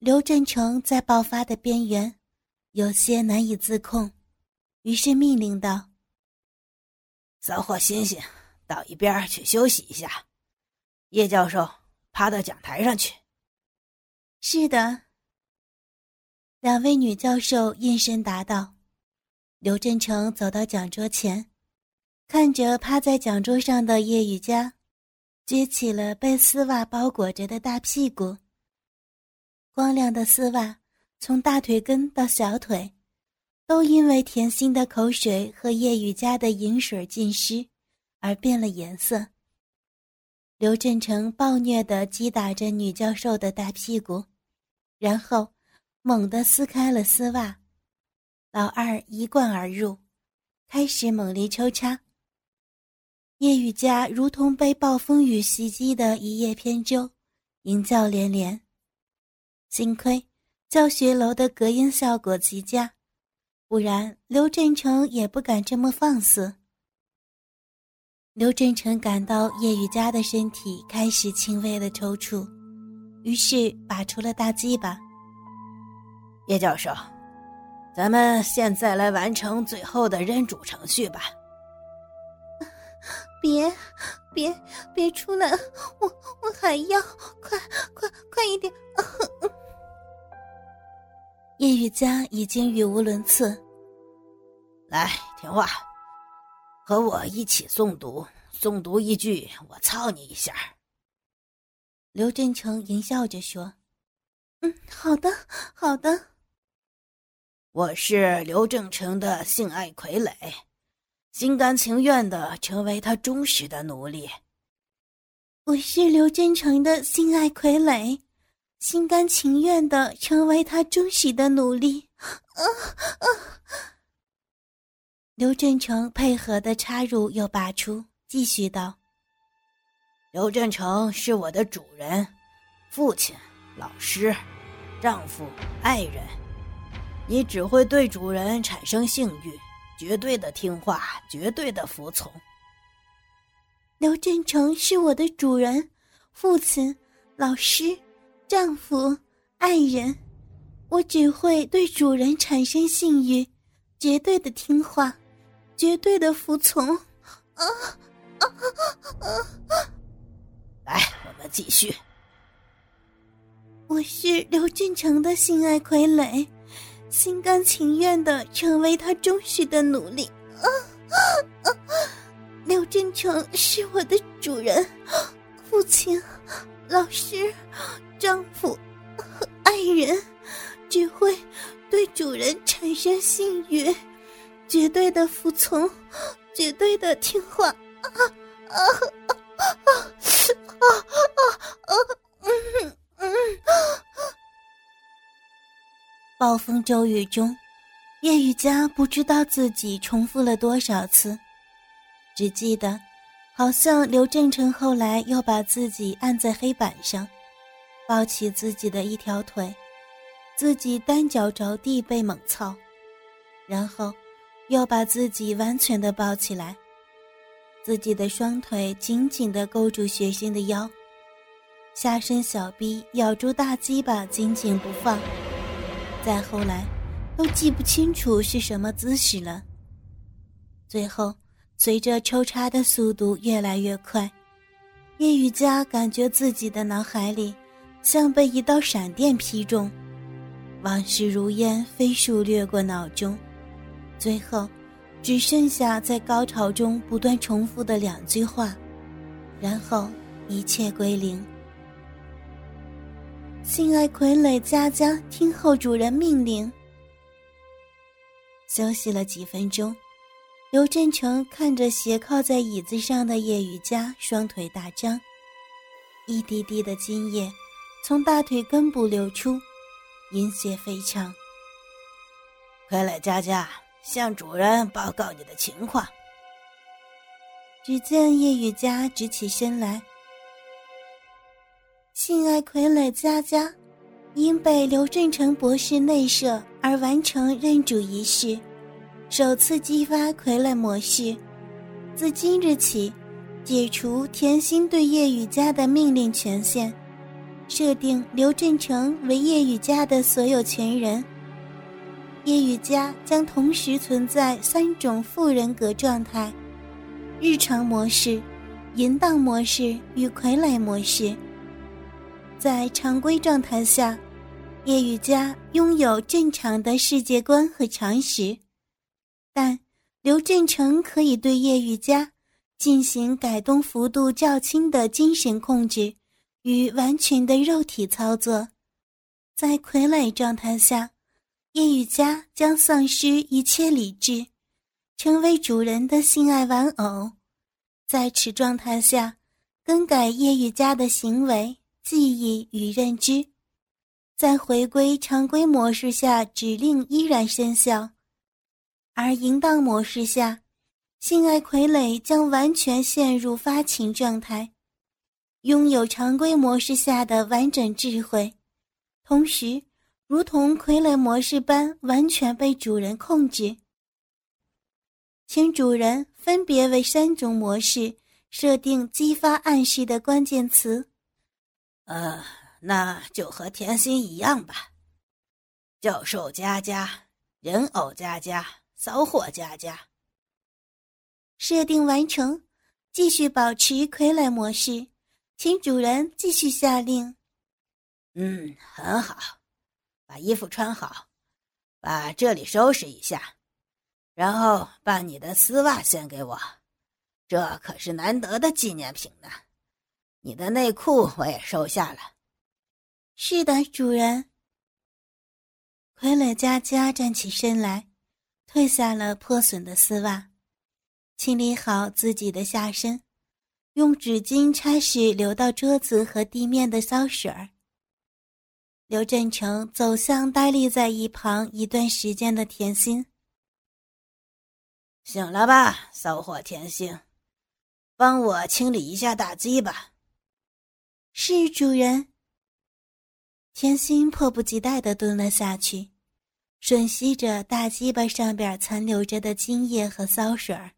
刘振成在爆发的边缘，有些难以自控，于是命令道：“骚货欣欣，到一边去休息一下。叶教授，趴到讲台上去。”是的。两位女教授应声答道。刘振成走到讲桌前，看着趴在讲桌上的叶雨佳，撅起了被丝袜包裹着的大屁股。光亮的丝袜从大腿根到小腿，都因为甜心的口水和叶雨佳的饮水浸湿，而变了颜色。刘振成暴虐地击打着女教授的大屁股，然后猛地撕开了丝袜。老二一贯而入，开始猛力抽插。叶雨佳如同被暴风雨袭击的一叶扁舟，淫叫连连。幸亏教学楼的隔音效果极佳，不然刘振成也不敢这么放肆。刘振成感到叶雨佳的身体开始轻微的抽搐，于是拔出了大鸡巴。叶教授。咱们现在来完成最后的认主程序吧。别，别，别出来！我我还要，快快快一点！叶雨佳已经语无伦次。来，听话，和我一起诵读，诵读一句，我操你一下。刘振成淫笑着说：“嗯，好的，好的。”我是刘正成的性爱傀儡，心甘情愿的成为他忠实的奴隶。我是刘振成的性爱傀儡，心甘情愿的成为他忠实的奴隶。啊啊！刘振成配合的插入又拔出，继续道：“刘振成是我的主人、父亲、老师、丈夫、爱人。”你只会对主人产生性欲，绝对的听话，绝对的服从。刘振成是我的主人、父亲、老师、丈夫、爱人，我只会对主人产生性欲，绝对的听话，绝对的服从。啊啊啊啊！来，我们继续。我是刘俊成的性爱傀儡。心甘情愿的成为他忠实的奴隶。啊啊啊！刘俊成是我的主人、父亲、老师、丈夫和 爱人，只会对主人产生性欲，绝对的服从，绝对的听话。啊啊啊啊啊啊！暴风骤雨中，叶雨佳不知道自己重复了多少次，只记得，好像刘振成后来又把自己按在黑板上，抱起自己的一条腿，自己单脚着地被猛操，然后又把自己完全的抱起来，自己的双腿紧紧的勾住学生的腰，下身小臂咬住大鸡巴紧紧不放。再后来，都记不清楚是什么姿势了。最后，随着抽插的速度越来越快，叶雨佳感觉自己的脑海里像被一道闪电劈中，往事如烟飞速掠过脑中，最后，只剩下在高潮中不断重复的两句话，然后一切归零。性爱傀儡佳佳听候主人命令，休息了几分钟。刘振成看着斜靠在椅子上的叶雨佳，双腿大张，一滴滴的精液从大腿根部流出，阴血飞畅。傀儡佳佳，向主人报告你的情况。只见叶雨佳直起身来。性爱傀儡佳佳，因被刘振成博士内射而完成认主仪式，首次激发傀儡模式。自今日起，解除甜心对叶雨佳的命令权限，设定刘振成为叶雨家的所有权人。叶雨家将同时存在三种副人格状态：日常模式、淫荡模式与傀儡模式。在常规状态下，叶雨家拥有正常的世界观和常识，但刘振成可以对叶雨佳进行改动幅度较轻的精神控制。与完全的肉体操作，在傀儡状态下，叶雨佳将丧失一切理智，成为主人的性爱玩偶。在此状态下，更改叶雨佳的行为、记忆与认知。在回归常规模式下，指令依然生效。而淫荡模式下，性爱傀儡将完全陷入发情状态。拥有常规模式下的完整智慧，同时如同傀儡模式般完全被主人控制。请主人分别为三种模式设定激发暗示的关键词。呃，那就和甜心一样吧。教授佳佳、人偶佳佳、骚货佳佳。设定完成，继续保持傀儡模式。请主人继续下令。嗯，很好，把衣服穿好，把这里收拾一下，然后把你的丝袜献给我，这可是难得的纪念品呢。你的内裤我也收下了。是的，主人。傀儡佳佳站起身来，褪下了破损的丝袜，清理好自己的下身。用纸巾擦拭流到桌子和地面的骚水儿。刘振成走向呆立在一旁一段时间的甜心。醒了吧，骚货甜心，帮我清理一下大鸡吧。是主人。甜心迫不及待地蹲了下去，吮吸着大鸡巴上边残留着的精液和骚水儿。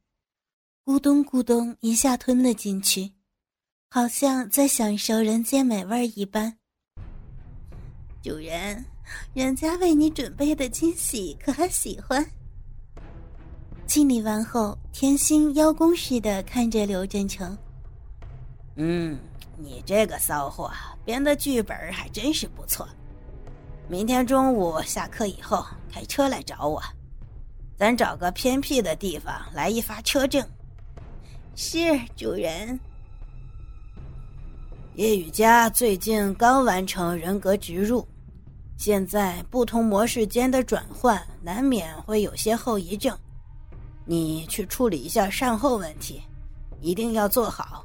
咕咚咕咚，一下吞了进去，好像在享受人间美味一般。主人，人家为你准备的惊喜可还喜欢？清理完后，甜心邀功似的看着刘振成。嗯，你这个骚货编的剧本还真是不错。明天中午下课以后开车来找我，咱找个偏僻的地方来一发车证。是主人。叶雨佳最近刚完成人格植入，现在不同模式间的转换难免会有些后遗症，你去处理一下善后问题，一定要做好。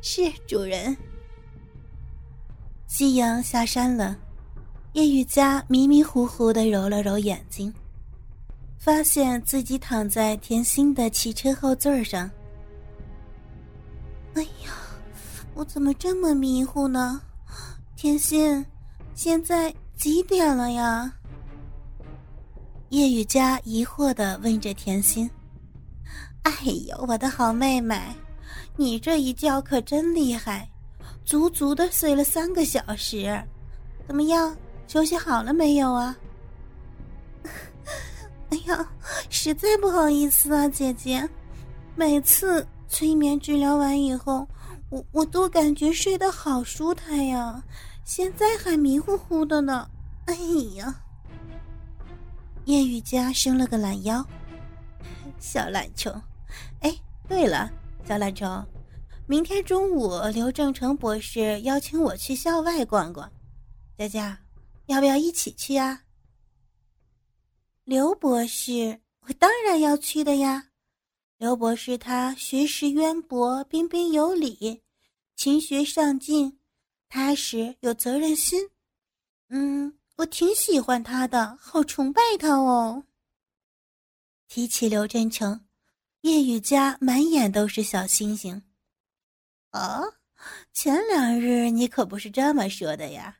是主人。夕阳下山了，叶雨佳迷迷糊糊的揉了揉眼睛，发现自己躺在甜心的汽车后座上。哎呀，我怎么这么迷糊呢？甜心，现在几点了呀？叶雨佳疑惑的问着甜心。哎呦，我的好妹妹，你这一觉可真厉害，足足的睡了三个小时。怎么样，休息好了没有啊？哎呀，实在不好意思啊，姐姐，每次。催眠治疗完以后，我我都感觉睡得好舒坦呀，现在还迷糊糊的呢。哎呀，叶雨佳伸了个懒腰，小懒虫。哎，对了，小懒虫，明天中午刘正成博士邀请我去校外逛逛，佳佳，要不要一起去啊？刘博士，我当然要去的呀。刘博士，他学识渊博，彬彬有礼，勤学上进，踏实有责任心。嗯，我挺喜欢他的，好崇拜他哦。提起刘振成，叶雨佳满眼都是小星星。哦，前两日你可不是这么说的呀？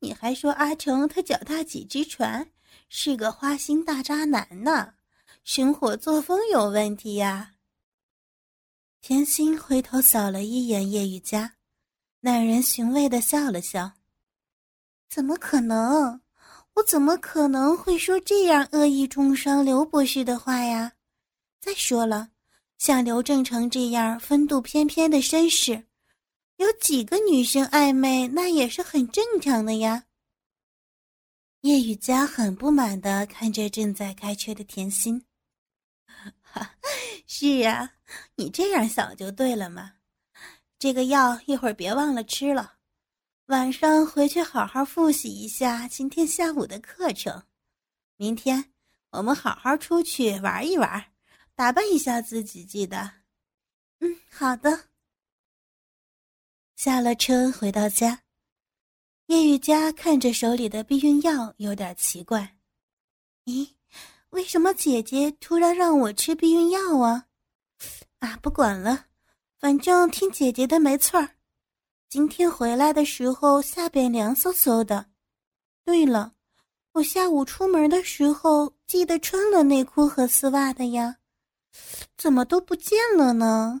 你还说阿成他脚踏几只船，是个花心大渣男呢。生活作风有问题呀。甜心回头扫了一眼叶雨佳，耐人寻味的笑了笑。怎么可能？我怎么可能会说这样恶意中伤刘博士的话呀？再说了，像刘正成这样风度翩翩的绅士，有几个女生暧昧，那也是很正常的呀。叶雨佳很不满的看着正在开车的甜心。哈，是啊，你这样想就对了嘛。这个药一会儿别忘了吃了，晚上回去好好复习一下今天下午的课程。明天我们好好出去玩一玩，打扮一下自己，记得。嗯，好的。下了车回到家，叶雨佳看着手里的避孕药，有点奇怪。咦，为什么姐姐突然让我吃避孕药啊？啊，不管了。反正听姐姐的没错儿，今天回来的时候下边凉飕飕的。对了，我下午出门的时候记得穿了内裤和丝袜的呀，怎么都不见了呢？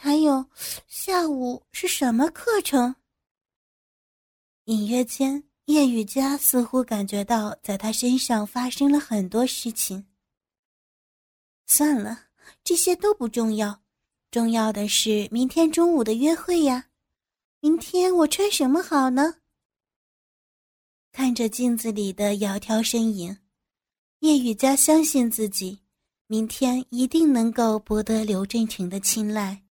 还有，下午是什么课程？隐约间，叶雨佳似乎感觉到在他身上发生了很多事情。算了，这些都不重要。重要的是明天中午的约会呀！明天我穿什么好呢？看着镜子里的窈窕身影，叶雨佳相信自己，明天一定能够博得刘振成的青睐。